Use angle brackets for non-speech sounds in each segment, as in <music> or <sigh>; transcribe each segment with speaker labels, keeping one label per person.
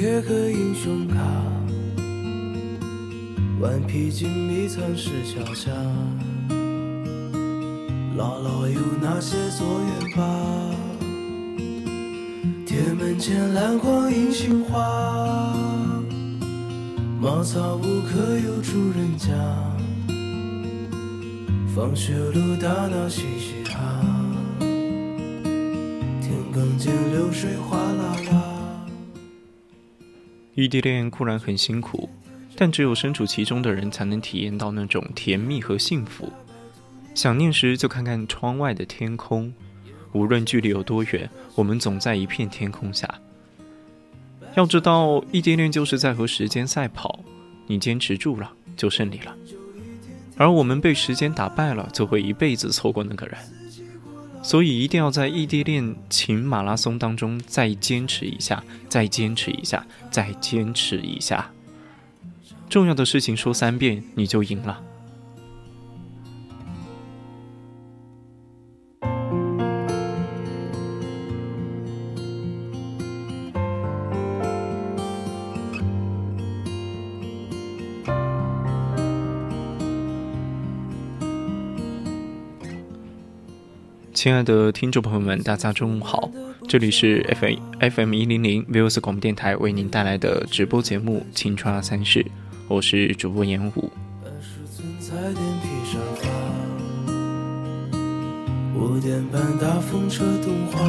Speaker 1: 贴个英雄卡，顽皮筋迷藏石桥下，姥姥有那些作业本？铁门前篮筐银杏花，茅草屋可有住人家？放学路打闹嘻嘻哈。田埂间流水哗啦啦。
Speaker 2: 异地恋固然很辛苦，但只有身处其中的人才能体验到那种甜蜜和幸福。想念时就看看窗外的天空，无论距离有多远，我们总在一片天空下。要知道，异地恋就是在和时间赛跑，你坚持住了就胜利了，而我们被时间打败了，就会一辈子错过那个人。所以一定要在异地恋情马拉松当中再坚持一下，再坚持一下，再坚持一下。重要的事情说三遍，你就赢了。亲爱的听众朋友们，大家中午好！这里是 F F M 一零零 v i s 广播电台为您带来的直播节目《青春三世》，我是主播严武。五点半大风车动画，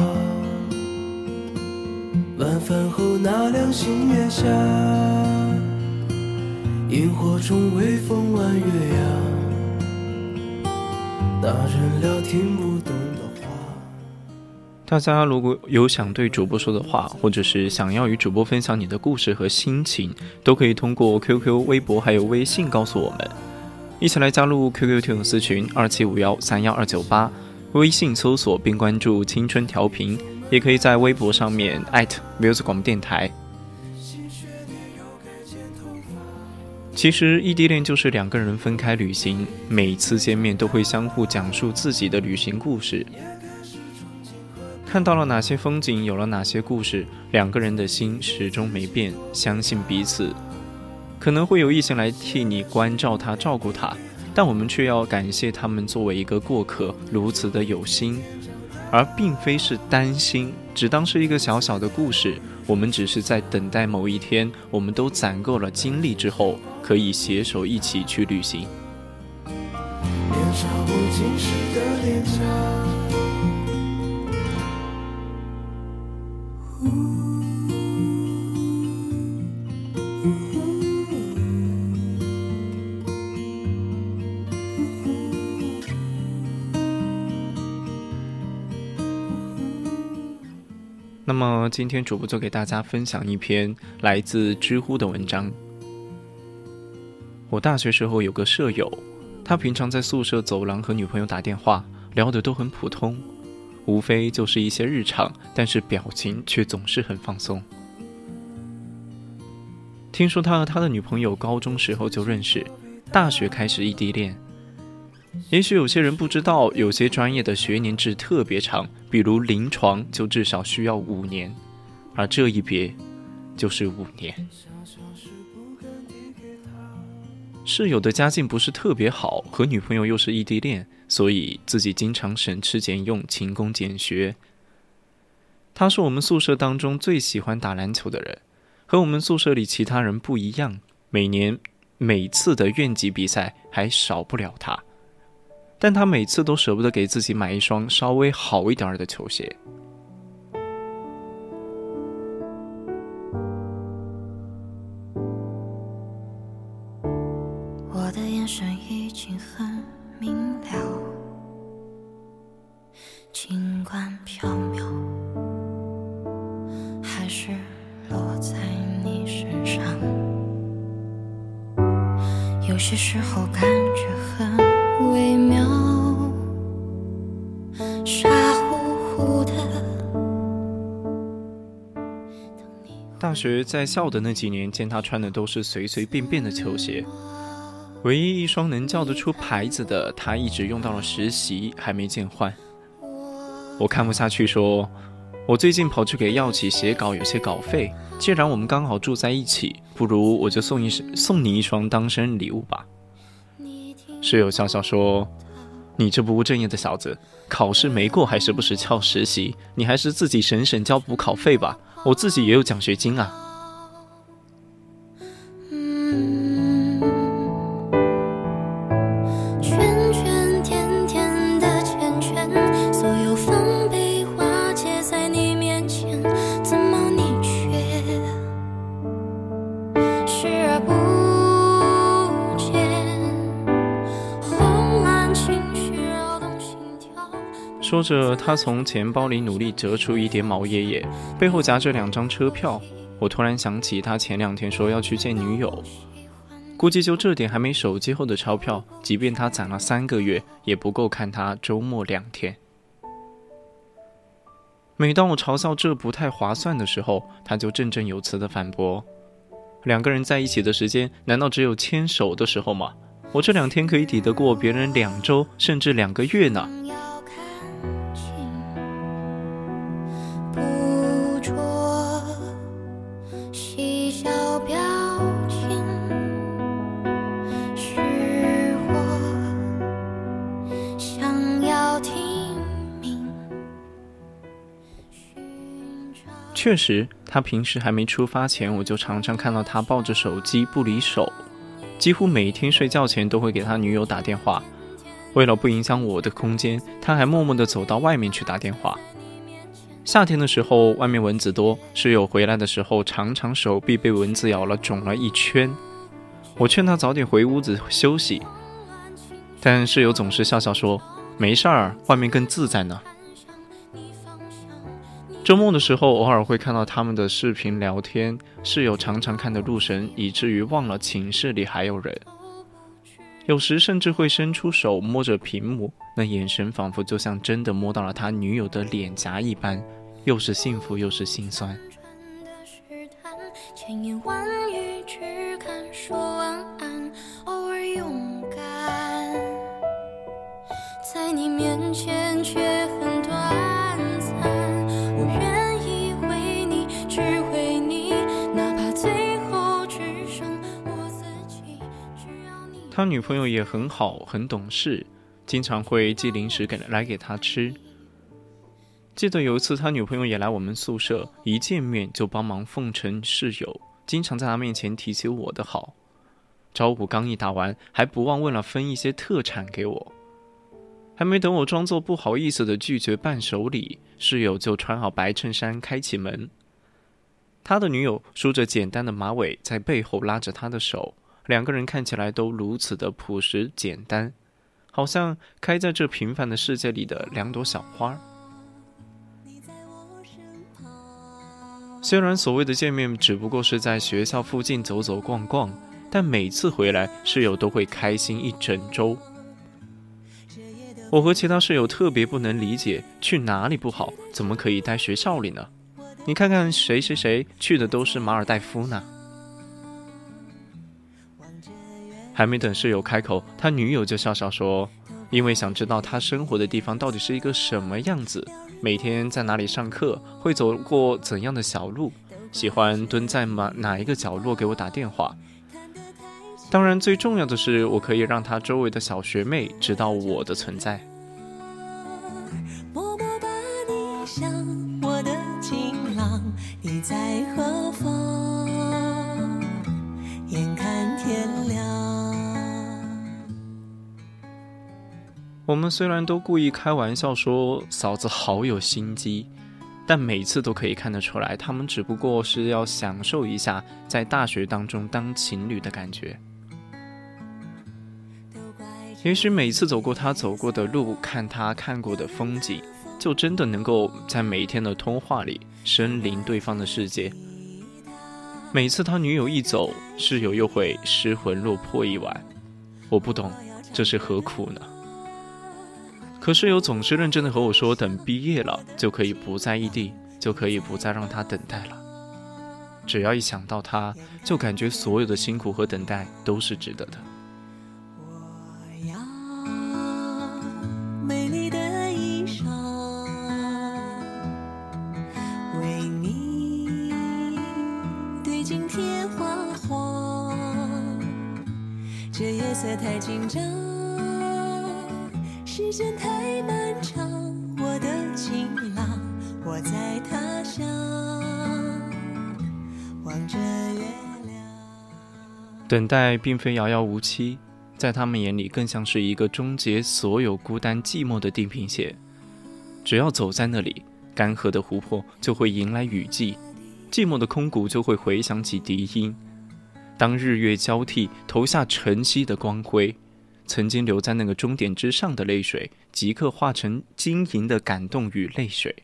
Speaker 2: 晚饭后那辆星月下，萤火虫微风弯月牙，大人聊听不懂。大家如果有想对主播说的话，或者是想要与主播分享你的故事和心情，都可以通过 QQ、微博还有微信告诉我们。一起来加入 QQ 听友私群二七五幺三幺二九八，微信搜索并关注“青春调频”，也可以在微博上面 @music 广播电台。其实异地恋就是两个人分开旅行，每次见面都会相互讲述自己的旅行故事。看到了哪些风景，有了哪些故事，两个人的心始终没变，相信彼此。可能会有异性来替你关照他、照顾他，但我们却要感谢他们作为一个过客，如此的有心，而并非是担心，只当是一个小小的故事。我们只是在等待某一天，我们都攒够了精力之后，可以携手一起去旅行。年少不经事的脸颊。今天主播就给大家分享一篇来自知乎的文章。我大学时候有个舍友，他平常在宿舍走廊和女朋友打电话，聊的都很普通，无非就是一些日常，但是表情却总是很放松。听说他和他的女朋友高中时候就认识，大学开始异地恋。也许有些人不知道，有些专业的学年制特别长，比如临床就至少需要五年，而这一别就是五年。
Speaker 3: 室友的家境不是特别好，和女朋友又是异地恋，所以自己经常省吃俭用、勤工俭学。他是我们宿舍当中最喜欢打篮球的人，和我们宿舍里其他人不一样。每年每次的院级比赛还少不了他，但他每次都舍不得给自己买一双稍微好一点儿的球鞋。
Speaker 2: 我的眼神已经很学在校的那几年，见他穿的都是随随便便的球鞋，唯一一双能叫得出牌子的，他一直用到了实习，还没见换。我看不下去，说。我最近跑去给药企写稿，有些稿费。既然我们刚好住在一起，不如我就送一送你一双当生日礼物吧。室友笑笑说：“你这不务正业的小子，考试没过还时不时翘实习，你还是自己省省交补考费吧。我自己也有奖学金啊。”说着，他从钱包里努力折出一叠毛爷爷，背后夹着两张车票。我突然想起，他前两天说要去见女友，估计就这点还没手机后的钞票，即便他攒了三个月，也不够看他周末两天。每当我嘲笑这不太划算的时候，他就振振有词地反驳：“两个人在一起的时间，难道只有牵手的时候吗？我这两天可以抵得过别人两周甚至两个月呢。”确实，他平时还没出发前，我就常常看到他抱着手机不离手，几乎每天睡觉前都会给他女友打电话。为了不影响我的空间，他还默默地走到外面去打电话。夏天的时候，外面蚊子多，室友回来的时候，常常手臂被蚊子咬了，肿了一圈。我劝他早点回屋子休息，但室友总是笑笑说：“没事儿，外面更自在呢。”周末的时候，偶尔会看到他们的视频聊天，室友常常看得入神，以至于忘了寝室里还有人。有时甚至会伸出手摸着屏幕，那眼神仿佛就像真的摸到了他女友的脸颊一般，又是幸福又是心酸。千言万语只敢说晚安，偶尔勇敢，在你面前他女朋友也很好，很懂事，经常会寄零食给来给他吃。记得有一次，他女朋友也来我们宿舍，一见面就帮忙奉承室友，经常在他面前提起我的好。招呼刚一打完，还不忘问了分一些特产给我。还没等我装作不好意思的拒绝伴手礼，室友就穿好白衬衫开启门。他的女友梳着简单的马尾，在背后拉着他的手。两个人看起来都如此的朴实简单，好像开在这平凡的世界里的两朵小花。虽然所谓的见面只不过是在学校附近走走逛逛，但每次回来室友都会开心一整周。我和其他室友特别不能理解，去哪里不好，怎么可以待学校里呢？你看看谁谁谁去的都是马尔代夫呢？还没等室友开口，他女友就笑笑说：“因为想知道他生活的地方到底是一个什么样子，每天在哪里上课，会走过怎样的小路，喜欢蹲在哪哪一个角落给我打电话，当然，最重要的是，我可以让他周围的小学妹知道我的存在。我们虽然都故意开玩笑说嫂子好有心机，但每次都可以看得出来，他们只不过是要享受一下在大学当中当情侣的感觉。也许每次走过他走过的路，看他看过的风景，就真的能够在每天的通话里身临对方的世界。每次他女友一走，室友又会失魂落魄一晚。我不懂这是何苦呢？可室友总是认真的和我说，等毕业了就可以不在异地，就可以不再让他等待了。只要一想到他，就感觉所有的辛苦和等待都是值得的。我要美丽的衣裳，为你对镜贴花黄，这夜色太紧张。等待并非遥遥无期，在他们眼里更像是一个终结所有孤单寂寞的地平线。只要走在那里，干涸的湖泊就会迎来雨季，寂寞的空谷就会回响起笛音。当日月交替，投下晨曦的光辉。曾经留在那个终点之上的泪水，即刻化成晶莹的感动与泪水。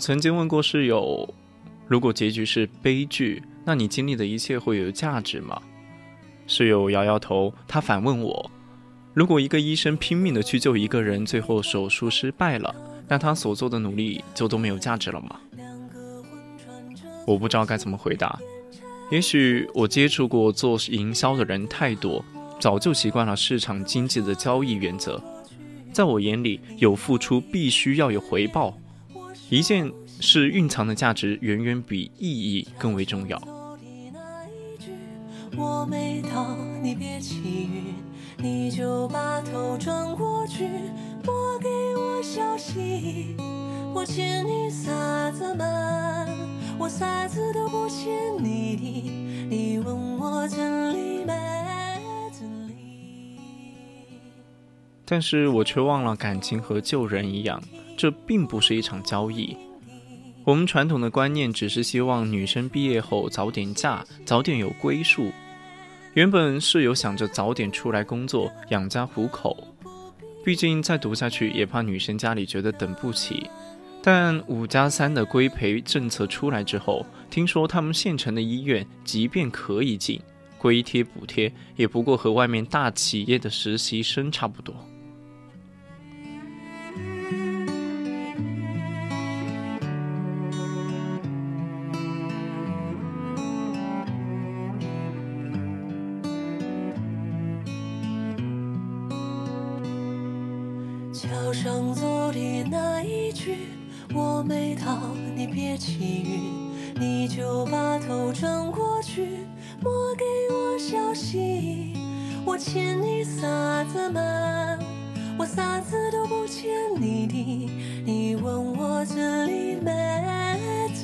Speaker 2: 曾经问过室友：“如果结局是悲剧，那你经历的一切会有价值吗？”室友摇摇头，他反问我。如果一个医生拼命的去救一个人，最后手术失败了，那他所做的努力就都没有价值了吗？我不知道该怎么回答。也许我接触过做营销的人太多，早就习惯了市场经济的交易原则。在我眼里，有付出必须要有回报。一件事蕴藏的价值远远比意义更为重要。我没到，你别你就把头转过去，拨给我消息。我欠你啥子嘛？我啥子都不欠你的。你问我真理没真理？但是我却忘了，感情和救人一样，这并不是一场交易。我们传统的观念只是希望女生毕业后早点嫁，早点有归宿。原本室友想着早点出来工作养家糊口，毕竟再读下去也怕女生家里觉得等不起。但五加三的规培政策出来之后，听说他们县城的医院即便可以进，规贴补贴也不过和外面大企业的实习生差不多。你那一句我没到，你别气晕，你就把头转过去，莫给我消息。我欠你啥子嘛？我啥子都不欠你的，你问我这里没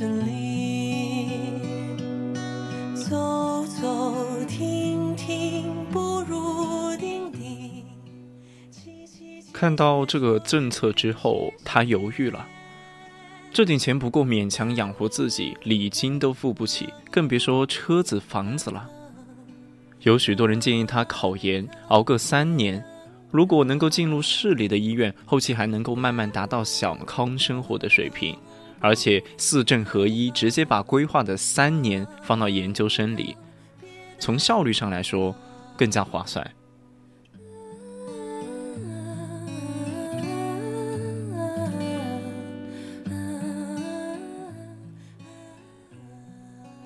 Speaker 2: 这里？走走看到这个政策之后，他犹豫了。这点钱不够勉强养活自己，礼金都付不起，更别说车子、房子了。有许多人建议他考研，熬个三年，如果能够进入市里的医院，后期还能够慢慢达到小康生活的水平，而且四证合一，直接把规划的三年放到研究生里，从效率上来说，更加划算。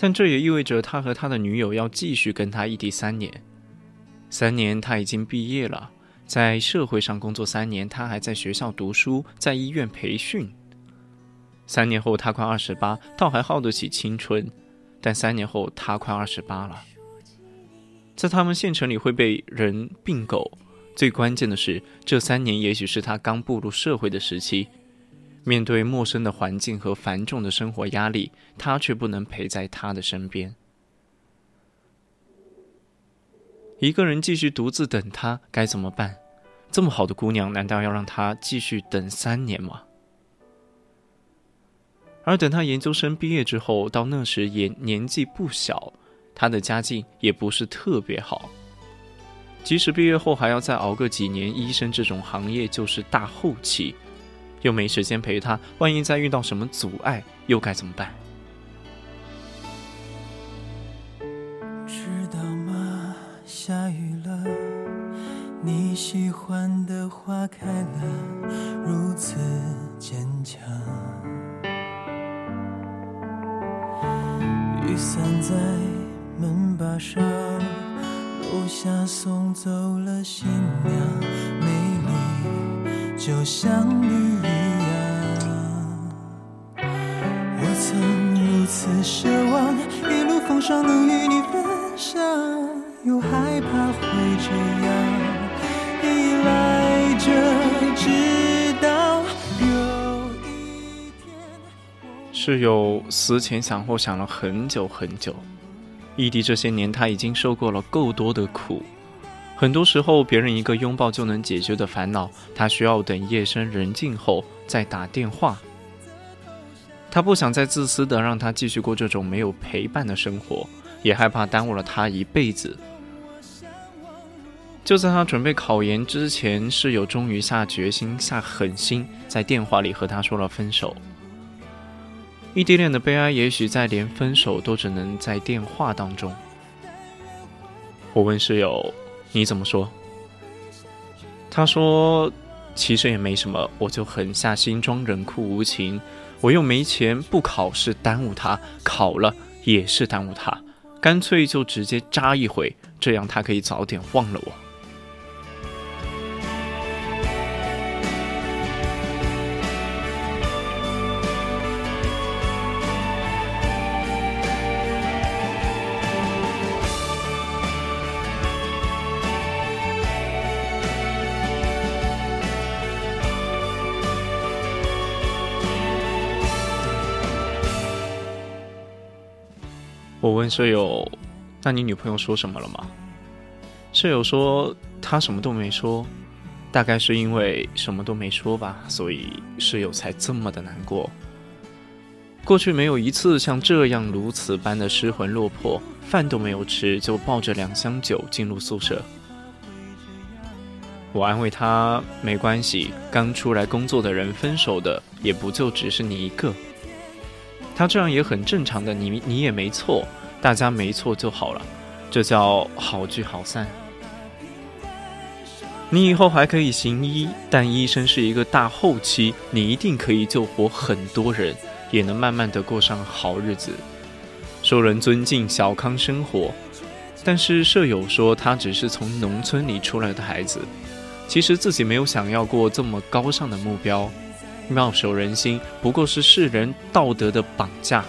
Speaker 2: 但这也意味着他和他的女友要继续跟他异地三年，三年他已经毕业了，在社会上工作三年，他还在学校读书，在医院培训。三年后他快二十八，倒还耗得起青春，但三年后他快二十八了，在他们县城里会被人并狗。最关键的是，这三年也许是他刚步入社会的时期，面对陌生的环境和繁重的生活压力，他却不能陪在他的身边。一个人继续独自等他，该怎么办？这么好的姑娘，难道要让他继续等三年吗？而等他研究生毕业之后，到那时也年纪不小，他的家境也不是特别好。即使毕业后还要再熬个几年，医生这种行业就是大后期，又没时间陪他，万一再遇到什么阻碍，又该怎么办？
Speaker 4: 知道吗？下雨了，你喜欢的花开了，如此坚强。雨伞在门把上。楼下送走了新娘，美丽就像你曾如此奢望，一路风霜能与你分享，又害怕会这样依赖着，直到有一天。
Speaker 2: 室友思前想后想了很久 <laughs> 很久。异地这些年，他已经受过了够多的苦。很多时候，别人一个拥抱就能解决的烦恼，他需要等夜深人静后再打电话。他不想再自私的让他继续过这种没有陪伴的生活，也害怕耽误了他一辈子。就在他准备考研之前，室友终于下决心、下狠心，在电话里和他说了分手。异地恋的悲哀，也许在连分手都只能在电话当中。我问室友：“你怎么说？”他说：“其实也没什么，我就狠下心装冷酷无情。我又没钱，不考是耽误他，考了也是耽误他，干脆就直接扎一回，这样他可以早点忘了我。”我问舍友：“那你女朋友说什么了吗？”舍友说：“她什么都没说，大概是因为什么都没说吧，所以舍友才这么的难过。过去没有一次像这样如此般的失魂落魄，饭都没有吃就抱着两箱酒进入宿舍。我安慰他：没关系，刚出来工作的人分手的也不就只是你一个。”他这样也很正常的，你你也没错，大家没错就好了，这叫好聚好散。你以后还可以行医，但医生是一个大后期，你一定可以救活很多人，也能慢慢的过上好日子，受人尊敬，小康生活。但是舍友说他只是从农村里出来的孩子，其实自己没有想要过这么高尚的目标。妙手仁心，不过是世人道德的绑架。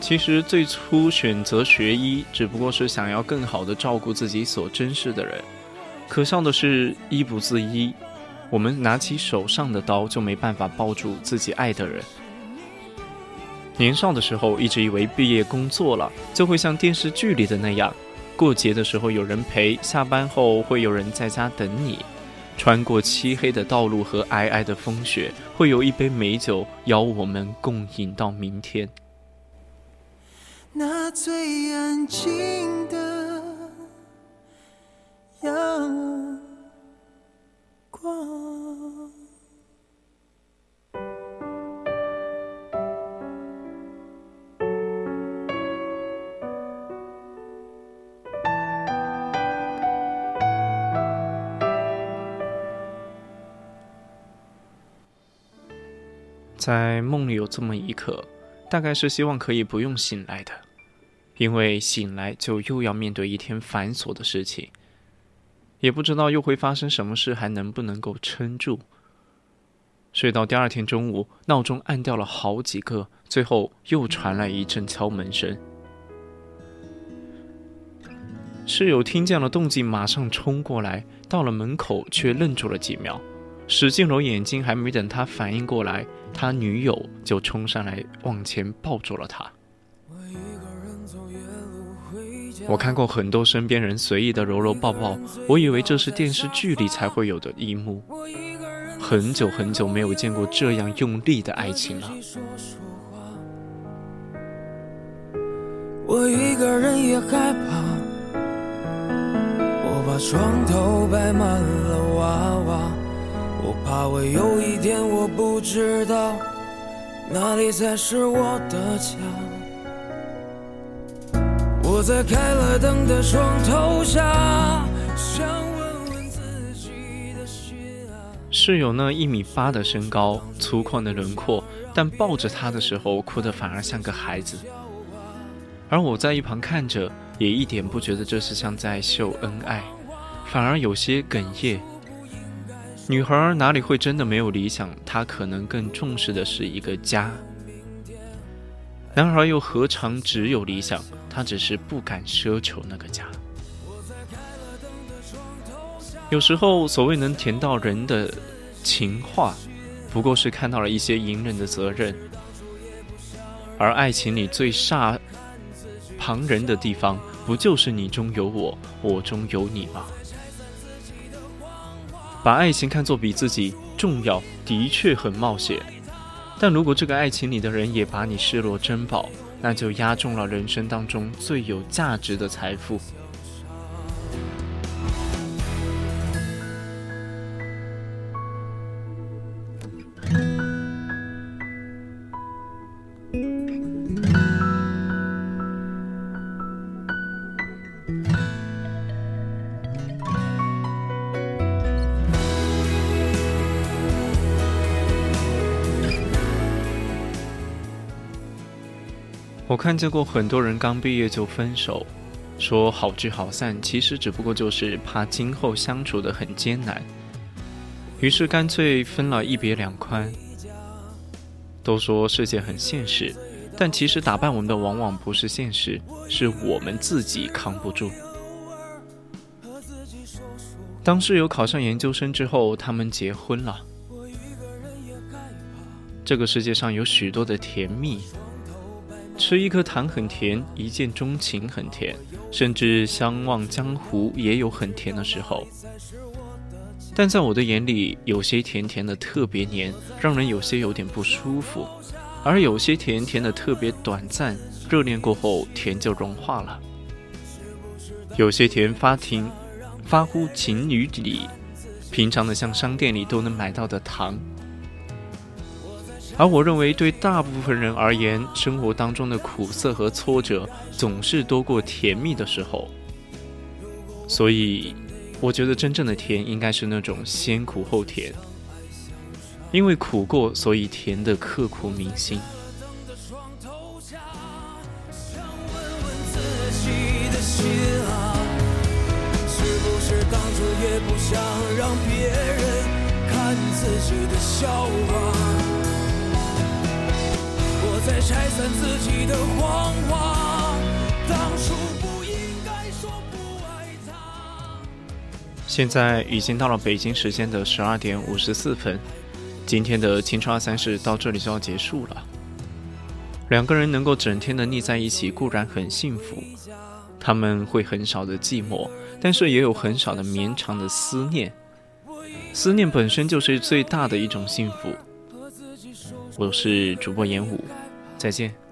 Speaker 2: 其实最初选择学医，只不过是想要更好的照顾自己所珍视的人。可笑的是，医不自医。我们拿起手上的刀，就没办法抱住自己爱的人。年少的时候，一直以为毕业工作了，就会像电视剧里的那样，过节的时候有人陪，下班后会有人在家等你，穿过漆黑的道路和皑皑的风雪，会有一杯美酒邀我们共饮到明天。
Speaker 4: 那最安静的
Speaker 2: 在梦里有这么一刻，大概是希望可以不用醒来的，因为醒来就又要面对一天繁琐的事情，也不知道又会发生什么事，还能不能够撑住。睡到第二天中午，闹钟按掉了好几个，最后又传来一阵敲门声。室友听见了动静，马上冲过来，到了门口却愣住了几秒，使劲揉眼睛，还没等他反应过来，他女友就冲上来往前抱住了他。我看过很多身边人随意的揉揉抱抱，我以为这是电视剧里才会有的一幕。很久很久没有见过这样用力的爱情了。
Speaker 4: 我一个人也害怕，我把床头摆满了娃娃，我怕我有一天我不知道哪里才是我的家。我在开了灯的床头下。
Speaker 2: 室友呢，一米八的身高，粗犷的轮廓，但抱着他的时候，哭得反而像个孩子。而我在一旁看着，也一点不觉得这是像在秀恩爱，反而有些哽咽。女孩哪里会真的没有理想？她可能更重视的是一个家。男孩又何尝只有理想？他只是不敢奢求那个家。有时候，所谓能甜到人的情话，不过是看到了一些隐忍的责任。而爱情里最煞旁人的地方，不就是你中有我，我中有你吗？把爱情看作比自己重要，的确很冒险。但如果这个爱情里的人也把你视若珍宝，那就押中了人生当中最有价值的财富。我看见过很多人刚毕业就分手，说好聚好散，其实只不过就是怕今后相处的很艰难，于是干脆分了一别两宽。都说世界很现实，但其实打败我们的往往不是现实，是我们自己扛不住。当室友考上研究生之后，他们结婚了。这个世界上有许多的甜蜜。吃一颗糖很甜，一见钟情很甜，甚至相忘江湖也有很甜的时候。但在我的眼里，有些甜甜的特别黏，让人有些有点不舒服；而有些甜甜的特别短暂，热恋过后甜就融化了。有些甜发情，发乎情于理，平常的像商店里都能买到的糖。而我认为，对大部分人而言，生活当中的苦涩和挫折总是多过甜蜜的时候。所以，我觉得真正的甜应该是那种先苦后甜，因为苦过，所以甜的刻骨铭心。也不想让别人看自己的笑话。在拆散自己的谎话。当初不应该说不爱他。现在已经到了北京时间的十二点五十四分，今天的青春二三事到这里就要结束了。两个人能够整天的腻在一起固然很幸福，他们会很少的寂寞，但是也有很少的绵长的思念。思念本身就是最大的一种幸福。我是主播严武。再见。